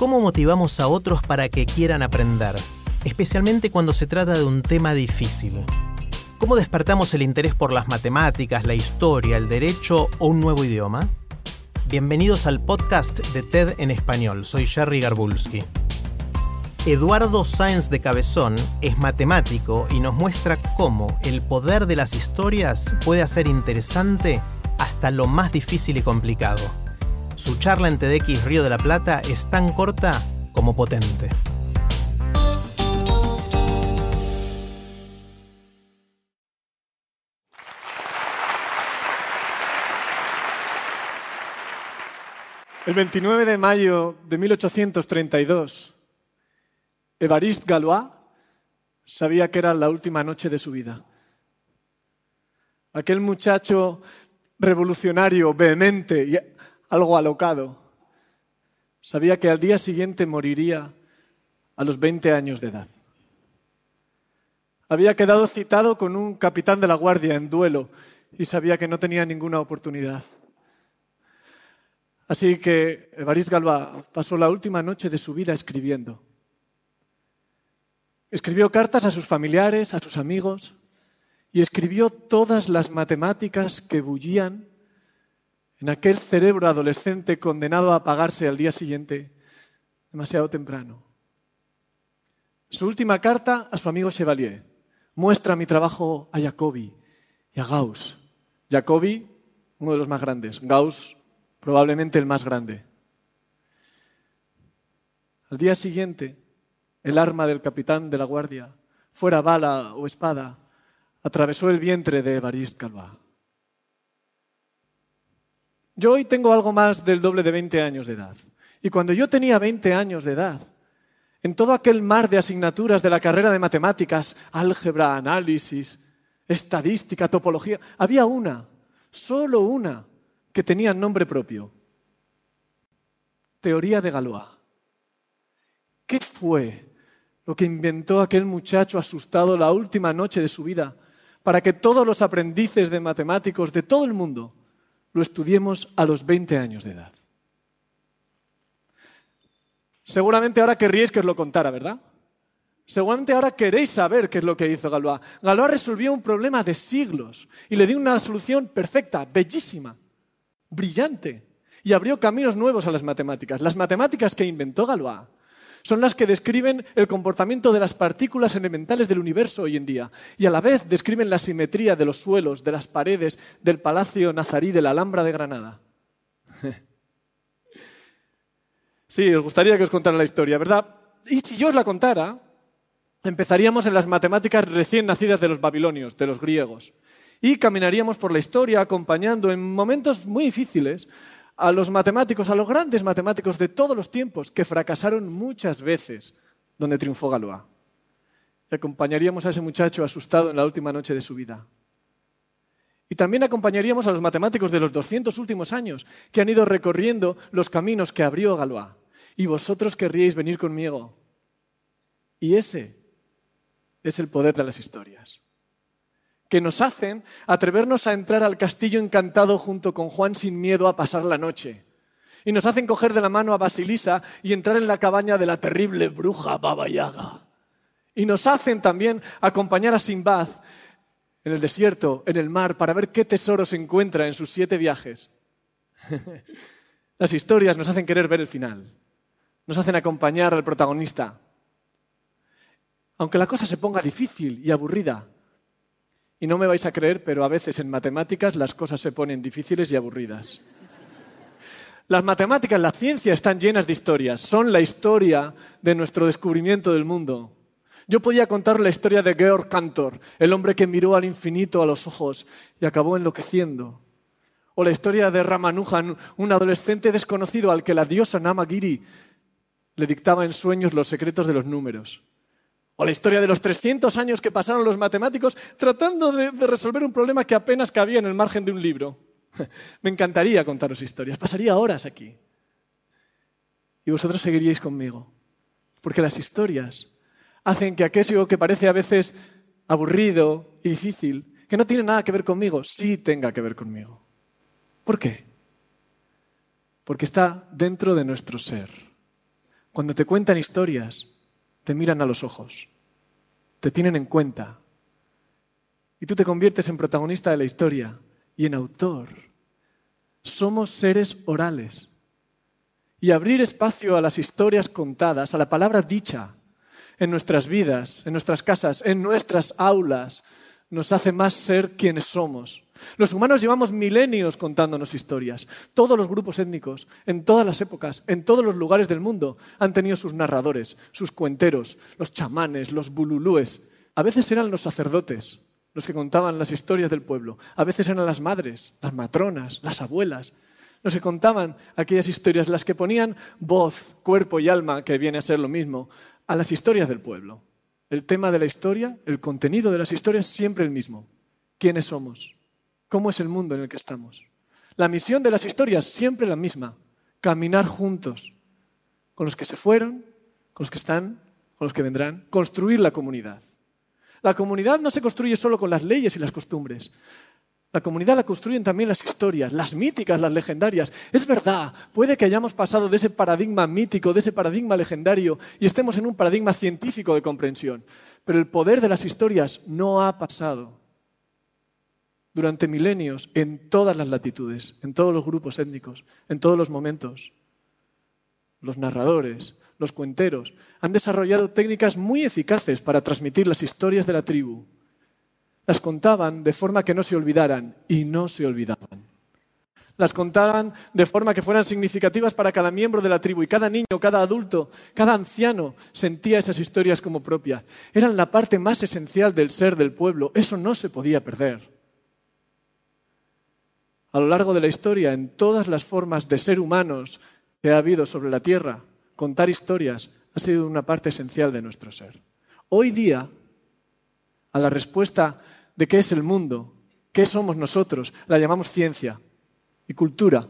¿Cómo motivamos a otros para que quieran aprender? Especialmente cuando se trata de un tema difícil. ¿Cómo despertamos el interés por las matemáticas, la historia, el derecho o un nuevo idioma? Bienvenidos al podcast de TED en español. Soy Jerry Garbulski. Eduardo Sáenz de Cabezón es matemático y nos muestra cómo el poder de las historias puede hacer interesante hasta lo más difícil y complicado. Su charla en TEDx Río de la Plata es tan corta como potente. El 29 de mayo de 1832, Évariste Galois sabía que era la última noche de su vida. Aquel muchacho revolucionario, vehemente algo alocado, sabía que al día siguiente moriría a los 20 años de edad. Había quedado citado con un capitán de la guardia en duelo y sabía que no tenía ninguna oportunidad. Así que Évariste Galois pasó la última noche de su vida escribiendo. Escribió cartas a sus familiares, a sus amigos, y escribió todas las matemáticas que bullían en aquel cerebro adolescente condenado a apagarse al día siguiente, demasiado temprano. Su última carta a su amigo Chevalier muestra mi trabajo a Jacobi y a Gauss. Jacobi, uno de los más grandes, Gauss, probablemente el más grande. Al día siguiente, el arma del capitán de la guardia, fuera bala o espada, atravesó el vientre de Evariste Galois. Yo hoy tengo algo más del doble de 20 años de edad. Y cuando yo tenía 20 años de edad, en todo aquel mar de asignaturas de la carrera de matemáticas, álgebra, análisis, estadística, topología, había una, solo una, que tenía nombre propio. Teoría de Galois. ¿Qué fue lo que inventó aquel muchacho asustado la última noche de su vida para que todos los aprendices de matemáticos de todo el mundo lo estudiemos a los 20 años de edad? Seguramente ahora querríais que os lo contara, ¿verdad? Seguramente ahora queréis saber qué es lo que hizo Galois. Galois resolvió un problema de siglos y le dio una solución perfecta, bellísima, brillante, y abrió caminos nuevos a las matemáticas. Las matemáticas que inventó Galois son las que describen el comportamiento de las partículas elementales del universo hoy en día y a la vez describen la simetría de los suelos, de las paredes del Palacio Nazarí de la Alhambra de Granada. Sí, os gustaría que os contara la historia, ¿verdad? Y si yo os la contara, empezaríamos en las matemáticas recién nacidas de los babilonios, de los griegos, y caminaríamos por la historia acompañando en momentos muy difíciles a los matemáticos, a los grandes matemáticos de todos los tiempos, que fracasaron muchas veces donde triunfó Galois. Y acompañaríamos a ese muchacho asustado en la última noche de su vida. Y también acompañaríamos a los matemáticos de los 200 últimos años, que han ido recorriendo los caminos que abrió Galois. Y vosotros querríais venir conmigo. Y ese es el poder de las historias que nos hacen atrevernos a entrar al castillo encantado junto con Juan sin miedo a pasar la noche. Y nos hacen coger de la mano a Basilisa y entrar en la cabaña de la terrible bruja Baba Yaga. Y nos hacen también acompañar a Simbad en el desierto, en el mar, para ver qué tesoro se encuentra en sus siete viajes. Las historias nos hacen querer ver el final. Nos hacen acompañar al protagonista. Aunque la cosa se ponga difícil y aburrida, y no me vais a creer, pero a veces en matemáticas las cosas se ponen difíciles y aburridas. Las matemáticas, la ciencia están llenas de historias. Son la historia de nuestro descubrimiento del mundo. Yo podía contar la historia de Georg Cantor, el hombre que miró al infinito a los ojos y acabó enloqueciendo. O la historia de Ramanujan, un adolescente desconocido al que la diosa Namagiri le dictaba en sueños los secretos de los números. O la historia de los 300 años que pasaron los matemáticos tratando de, resolver un problema que apenas cabía en el margen de un libro. Me encantaría contaros historias, pasaría horas aquí. Y vosotros seguiríais conmigo. Porque las historias hacen que aquello que parece a veces aburrido y difícil, que no tiene nada que ver conmigo, sí tenga que ver conmigo. ¿Por qué? Porque está dentro de nuestro ser. Cuando te cuentan historias, te miran a los ojos, te tienen en cuenta, y tú te conviertes en protagonista de la historia y en autor. Somos seres orales. Y abrir espacio a las historias contadas, a la palabra dicha, en nuestras vidas, en nuestras casas, en nuestras aulas, nos hace más ser quienes somos. Los humanos llevamos milenios contándonos historias. Todos los grupos étnicos, en todas las épocas, en todos los lugares del mundo, han tenido sus narradores, sus cuenteros, los chamanes, los bululúes. A veces eran los sacerdotes los que contaban las historias del pueblo. A veces eran las madres, las matronas, las abuelas, los que contaban aquellas historias, las que ponían voz, cuerpo y alma, que viene a ser lo mismo, a las historias del pueblo. El tema de la historia, el contenido de las historias, siempre el mismo. ¿Quiénes somos? ¿Cómo es el mundo en el que estamos? La misión de las historias, siempre la misma. Caminar juntos, con los que se fueron, con los que están, con los que vendrán, construir la comunidad. La comunidad no se construye solo con las leyes y las costumbres. La comunidad la construyen también las historias, las míticas, las legendarias. Es verdad, puede que hayamos pasado de ese paradigma mítico, de ese paradigma legendario, y estemos en un paradigma científico de comprensión. Pero el poder de las historias no ha pasado durante milenios en todas las latitudes, en todos los grupos étnicos, en todos los momentos. Los narradores, los cuenteros, han desarrollado técnicas muy eficaces para transmitir las historias de la tribu las contaban de forma que no se olvidaran y no se olvidaban. Las contaban de forma que fueran significativas para cada miembro de la tribu y cada niño, cada adulto, cada anciano sentía esas historias como propias. Eran la parte más esencial del ser del pueblo. Eso no se podía perder. A lo largo de la historia, en todas las formas de ser humanos que ha habido sobre la tierra, contar historias ha sido una parte esencial de nuestro ser. Hoy día, a la respuesta de qué es el mundo, qué somos nosotros, la llamamos ciencia y cultura.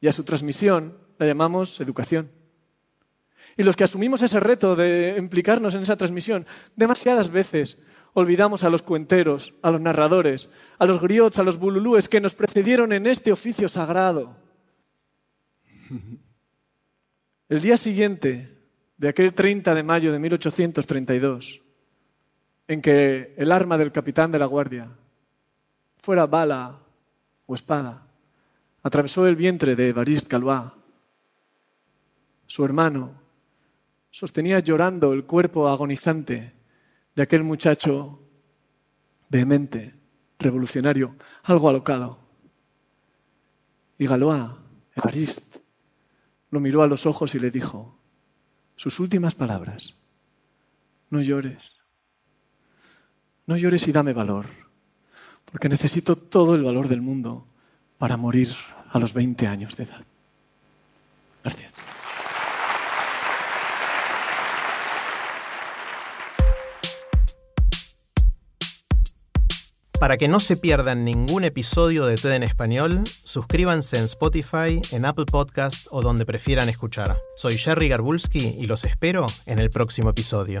Y a su transmisión la llamamos educación. Y los que asumimos ese reto de implicarnos en esa transmisión, demasiadas veces olvidamos a los cuenteros, a los narradores, a los griots, a los bululúes que nos precedieron en este oficio sagrado. El día siguiente de aquel 30 de mayo de 1832, en que el arma del capitán de la guardia fuera bala o espada, atravesó el vientre de Evariste Galois. Su hermano sostenía llorando el cuerpo agonizante de aquel muchacho vehemente, revolucionario, algo alocado. Y Galois, Evariste, lo miró a los ojos y le dijo sus últimas palabras, no llores, no llores y dame valor, porque necesito todo el valor del mundo para morir a los 20 años de edad. Gracias. Para que no se pierdan ningún episodio de TED en español, suscríbanse en Spotify, en Apple Podcast o donde prefieran escuchar. Soy Jerry Garbulski y los espero en el próximo episodio.